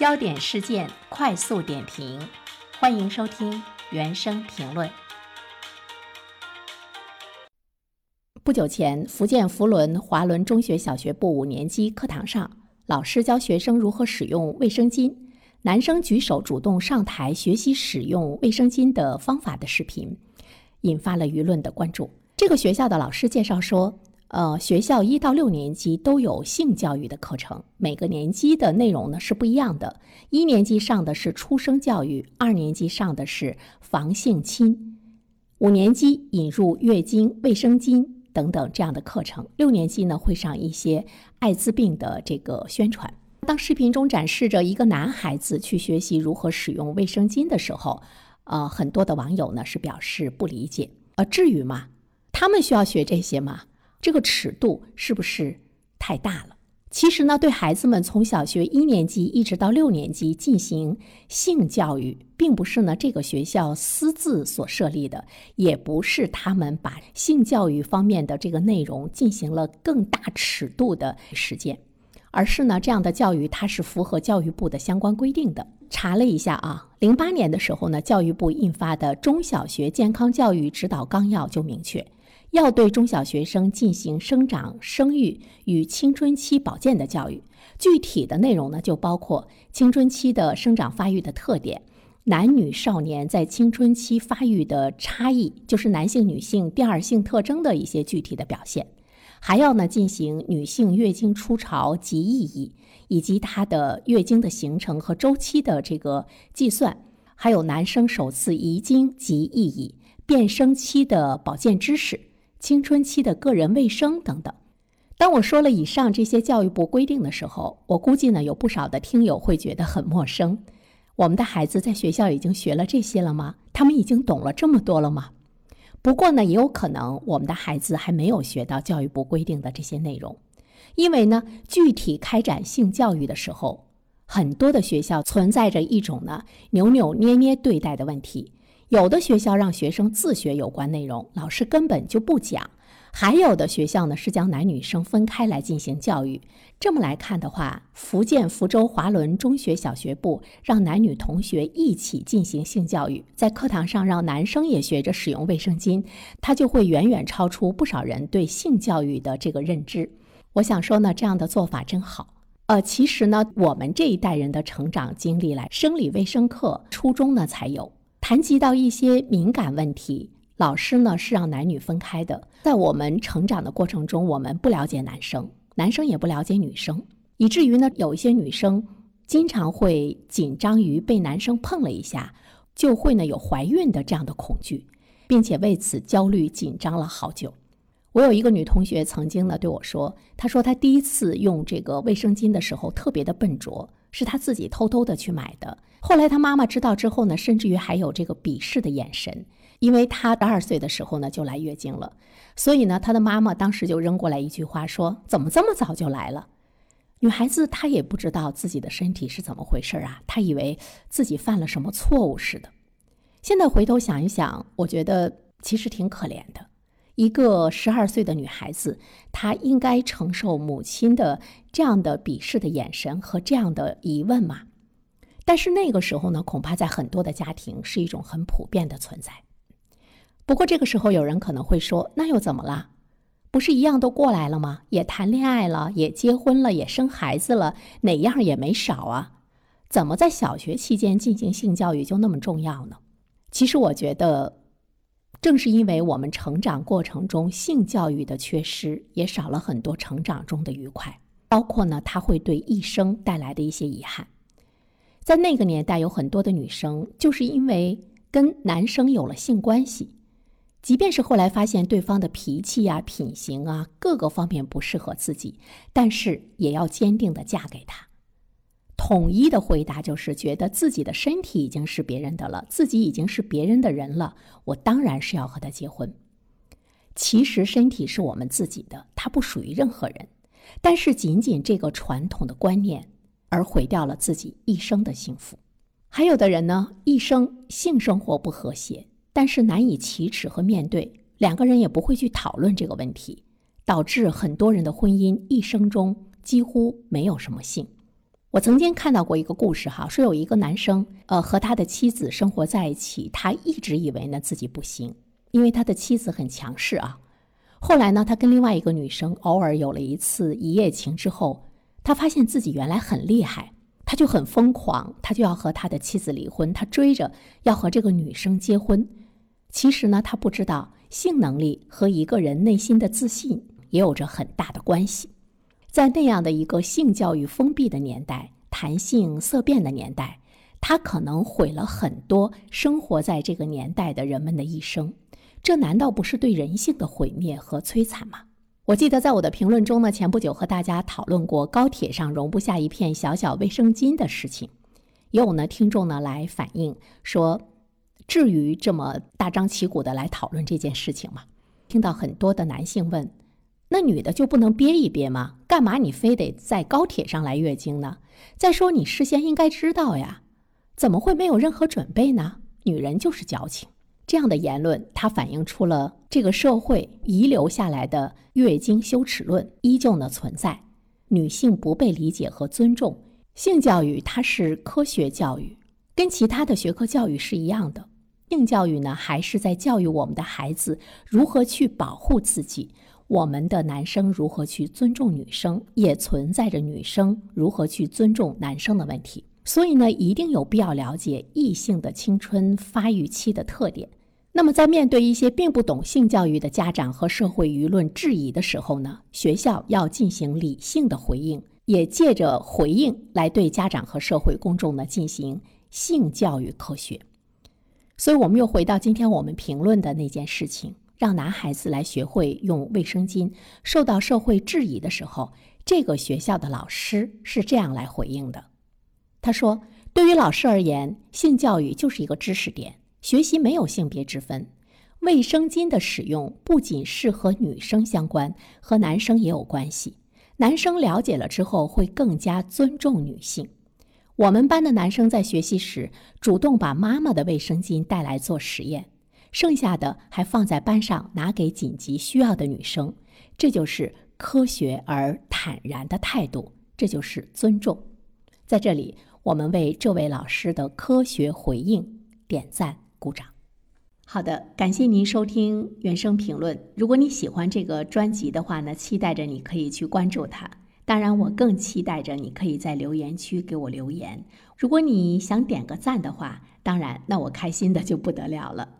焦点事件快速点评，欢迎收听原声评论。不久前，福建福伦华伦中学小学部五年级课堂上，老师教学生如何使用卫生巾，男生举手主动上台学习使用卫生巾的方法的视频，引发了舆论的关注。这个学校的老师介绍说。呃，学校一到六年级都有性教育的课程，每个年级的内容呢是不一样的。一年级上的是出生教育，二年级上的是防性侵，五年级引入月经、卫生巾等等这样的课程，六年级呢会上一些艾滋病的这个宣传。当视频中展示着一个男孩子去学习如何使用卫生巾的时候，呃，很多的网友呢是表示不理解。呃，至于吗？他们需要学这些吗？这个尺度是不是太大了？其实呢，对孩子们从小学一年级一直到六年级进行性教育，并不是呢这个学校私自所设立的，也不是他们把性教育方面的这个内容进行了更大尺度的实践，而是呢这样的教育它是符合教育部的相关规定的。查了一下啊，零八年的时候呢，教育部印发的《中小学健康教育指导纲要》就明确。要对中小学生进行生长、生育与青春期保健的教育，具体的内容呢，就包括青春期的生长发育的特点，男女少年在青春期发育的差异，就是男性、女性第二性特征的一些具体的表现，还要呢进行女性月经初潮及意义，以及她的月经的形成和周期的这个计算，还有男生首次遗精及意义、变声期的保健知识。青春期的个人卫生等等。当我说了以上这些教育部规定的时候，我估计呢有不少的听友会觉得很陌生。我们的孩子在学校已经学了这些了吗？他们已经懂了这么多了吗？不过呢，也有可能我们的孩子还没有学到教育部规定的这些内容，因为呢，具体开展性教育的时候，很多的学校存在着一种呢扭扭捏捏对待的问题。有的学校让学生自学有关内容，老师根本就不讲；还有的学校呢是将男女生分开来进行教育。这么来看的话，福建福州华伦中学小学部让男女同学一起进行性教育，在课堂上让男生也学着使用卫生巾，它就会远远超出不少人对性教育的这个认知。我想说呢，这样的做法真好。呃，其实呢，我们这一代人的成长经历来，生理卫生课初中呢才有。谈及到一些敏感问题，老师呢是让男女分开的。在我们成长的过程中，我们不了解男生，男生也不了解女生，以至于呢，有一些女生经常会紧张于被男生碰了一下，就会呢有怀孕的这样的恐惧，并且为此焦虑紧张了好久。我有一个女同学曾经呢对我说，她说她第一次用这个卫生巾的时候特别的笨拙，是她自己偷偷的去买的。后来他妈妈知道之后呢，甚至于还有这个鄙视的眼神，因为他十二岁的时候呢就来月经了，所以呢他的妈妈当时就扔过来一句话说：“怎么这么早就来了？”女孩子她也不知道自己的身体是怎么回事啊，她以为自己犯了什么错误似的。现在回头想一想，我觉得其实挺可怜的。一个十二岁的女孩子，她应该承受母亲的这样的鄙视的眼神和这样的疑问吗？但是那个时候呢，恐怕在很多的家庭是一种很普遍的存在。不过这个时候，有人可能会说：“那又怎么了？不是一样都过来了吗？也谈恋爱了，也结婚了，也生孩子了，哪样也没少啊？怎么在小学期间进行性教育就那么重要呢？”其实我觉得，正是因为我们成长过程中性教育的缺失，也少了很多成长中的愉快，包括呢，它会对一生带来的一些遗憾。在那个年代，有很多的女生就是因为跟男生有了性关系，即便是后来发现对方的脾气呀、品行啊各个方面不适合自己，但是也要坚定的嫁给他。统一的回答就是觉得自己的身体已经是别人的了，自己已经是别人的人了，我当然是要和他结婚。其实身体是我们自己的，它不属于任何人，但是仅仅这个传统的观念。而毁掉了自己一生的幸福。还有的人呢，一生性生活不和谐，但是难以启齿和面对，两个人也不会去讨论这个问题，导致很多人的婚姻一生中几乎没有什么性。我曾经看到过一个故事，哈，说有一个男生，呃，和他的妻子生活在一起，他一直以为呢自己不行，因为他的妻子很强势啊。后来呢，他跟另外一个女生偶尔有了一次一夜情之后，他发现自己原来很厉害，他就很疯狂，他就要和他的妻子离婚，他追着要和这个女生结婚。其实呢，他不知道性能力和一个人内心的自信也有着很大的关系。在那样的一个性教育封闭的年代，谈性色变的年代，它可能毁了很多生活在这个年代的人们的一生。这难道不是对人性的毁灭和摧残吗？我记得在我的评论中呢，前不久和大家讨论过高铁上容不下一片小小卫生巾的事情，也有呢听众呢来反映说，至于这么大张旗鼓的来讨论这件事情吗？听到很多的男性问。那女的就不能憋一憋吗？干嘛你非得在高铁上来月经呢？再说你事先应该知道呀，怎么会没有任何准备呢？女人就是矫情。这样的言论，它反映出了这个社会遗留下来的月经羞耻论依旧呢存在，女性不被理解和尊重。性教育它是科学教育，跟其他的学科教育是一样的。性教育呢，还是在教育我们的孩子如何去保护自己。我们的男生如何去尊重女生，也存在着女生如何去尊重男生的问题。所以呢，一定有必要了解异性的青春发育期的特点。那么，在面对一些并不懂性教育的家长和社会舆论质疑的时候呢，学校要进行理性的回应，也借着回应来对家长和社会公众呢进行性教育科学。所以，我们又回到今天我们评论的那件事情。让男孩子来学会用卫生巾，受到社会质疑的时候，这个学校的老师是这样来回应的。他说：“对于老师而言，性教育就是一个知识点，学习没有性别之分。卫生巾的使用不仅是和女生相关，和男生也有关系。男生了解了之后，会更加尊重女性。我们班的男生在学习时，主动把妈妈的卫生巾带来做实验。”剩下的还放在班上，拿给紧急需要的女生，这就是科学而坦然的态度，这就是尊重。在这里，我们为这位老师的科学回应点赞鼓掌。好的，感谢您收听原声评论。如果你喜欢这个专辑的话呢，期待着你可以去关注它。当然，我更期待着你可以在留言区给我留言。如果你想点个赞的话，当然，那我开心的就不得了了。